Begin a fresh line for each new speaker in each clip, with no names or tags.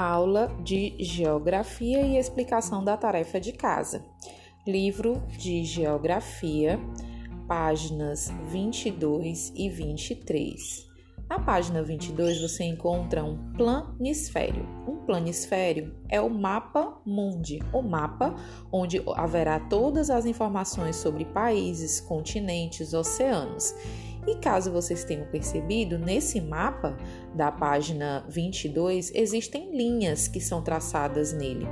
Aula de Geografia e explicação da tarefa de casa. Livro de Geografia, páginas 22 e 23. Na página 22 você encontra um planisfério. Um planisfério é o mapa mundi, o mapa onde haverá todas as informações sobre países, continentes, oceanos. E caso vocês tenham percebido, nesse mapa da página 22 existem linhas que são traçadas nele.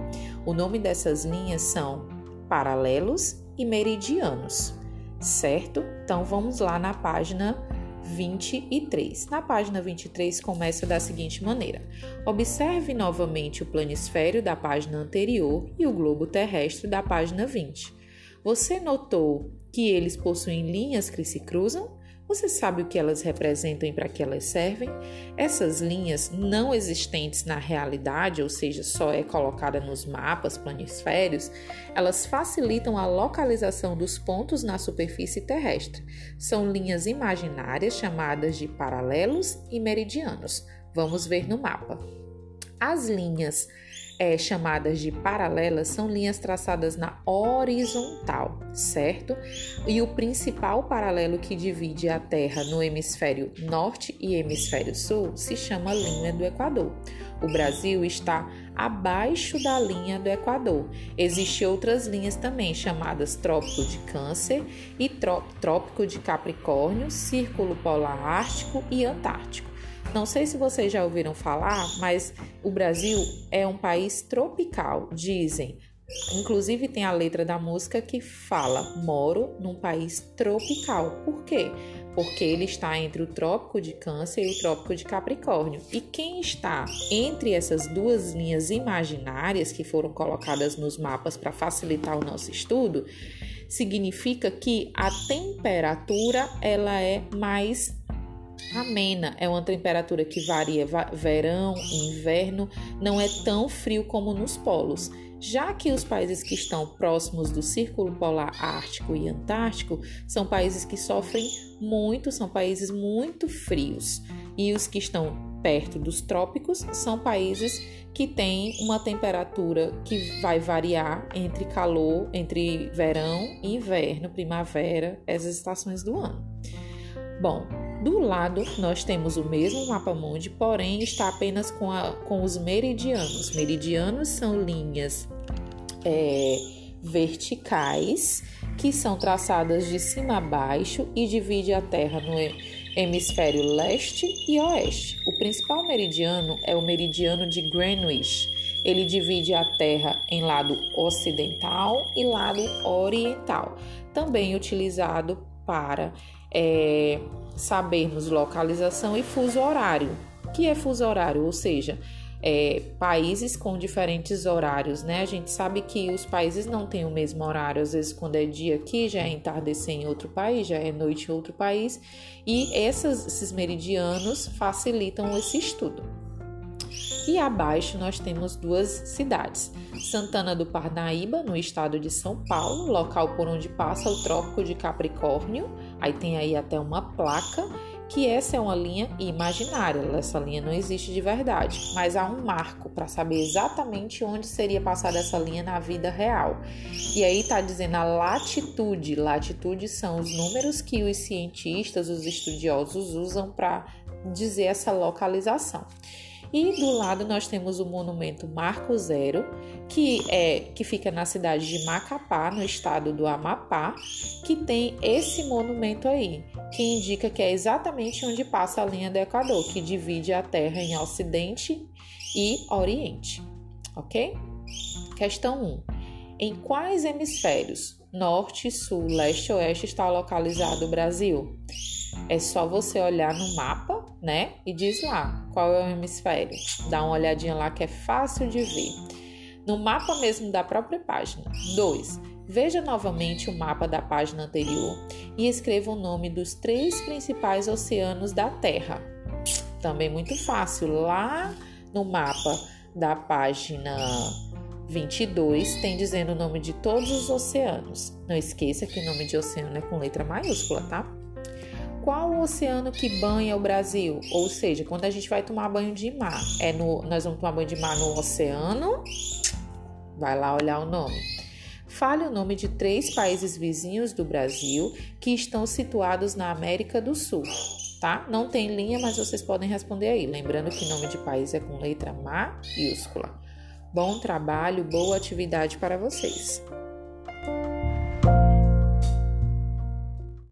O nome dessas linhas são paralelos e meridianos, certo? Então vamos lá na página 23. Na página 23 começa da seguinte maneira: Observe novamente o planisfério da página anterior e o globo terrestre da página 20. Você notou que eles possuem linhas que se cruzam? Você sabe o que elas representam e para que elas servem? Essas linhas não existentes na realidade, ou seja, só é colocada nos mapas planisférios, elas facilitam a localização dos pontos na superfície terrestre. São linhas imaginárias chamadas de paralelos e meridianos. Vamos ver no mapa. As linhas é, chamadas de paralelas são linhas traçadas na horizontal, certo? E o principal paralelo que divide a Terra no hemisfério norte e hemisfério sul se chama linha do Equador. O Brasil está abaixo da linha do Equador. Existem outras linhas também, chamadas Trópico de Câncer e Trópico de Capricórnio, Círculo Polar Ártico e Antártico. Não sei se vocês já ouviram falar, mas o Brasil é um país tropical, dizem. Inclusive tem a letra da música que fala: "Moro num país tropical". Por quê? Porque ele está entre o trópico de Câncer e o trópico de Capricórnio. E quem está entre essas duas linhas imaginárias que foram colocadas nos mapas para facilitar o nosso estudo, significa que a temperatura ela é mais amena. É uma temperatura que varia verão inverno, não é tão frio como nos polos. Já que os países que estão próximos do Círculo Polar Ártico e Antártico são países que sofrem muito, são países muito frios. E os que estão perto dos trópicos são países que têm uma temperatura que vai variar entre calor, entre verão e inverno, primavera, essas estações do ano. Bom, do lado, nós temos o mesmo mapa mundi, porém está apenas com, a, com os meridianos. Meridianos são linhas é, verticais que são traçadas de cima a baixo e divide a Terra no hemisfério leste e oeste. O principal meridiano é o meridiano de Greenwich. Ele divide a Terra em lado ocidental e lado oriental, também utilizado para é, sabermos localização e fuso horário. O que é fuso horário? Ou seja, é, países com diferentes horários, né? A gente sabe que os países não têm o mesmo horário, às vezes quando é dia aqui já é entardecer em outro país, já é noite em outro país, e essas, esses meridianos facilitam esse estudo. E abaixo nós temos duas cidades: Santana do Parnaíba, no estado de São Paulo, local por onde passa o Trópico de Capricórnio. Aí tem aí até uma placa que essa é uma linha imaginária, essa linha não existe de verdade, mas há um marco para saber exatamente onde seria passada essa linha na vida real. E aí está dizendo a latitude. Latitude são os números que os cientistas, os estudiosos usam para dizer essa localização. E do lado nós temos o monumento Marco Zero, que é que fica na cidade de Macapá, no estado do Amapá, que tem esse monumento aí, que indica que é exatamente onde passa a linha do Equador, que divide a Terra em Ocidente e Oriente. OK? Questão 1. Em quais hemisférios, norte, sul, leste e oeste, está localizado o Brasil? É só você olhar no mapa, né? E diz lá qual é o hemisfério. Dá uma olhadinha lá que é fácil de ver. No mapa mesmo da própria página. 2. Veja novamente o mapa da página anterior e escreva o nome dos três principais oceanos da Terra. Também muito fácil. Lá no mapa da página 22 tem dizendo o nome de todos os oceanos. Não esqueça que o nome de oceano é com letra maiúscula, tá? Qual o oceano que banha o Brasil? Ou seja, quando a gente vai tomar banho de mar, é no, nós vamos tomar banho de mar no oceano? Vai lá olhar o nome. Fale o nome de três países vizinhos do Brasil que estão situados na América do Sul, tá? Não tem linha, mas vocês podem responder aí. Lembrando que nome de país é com letra maiúscula. Bom trabalho, boa atividade para vocês.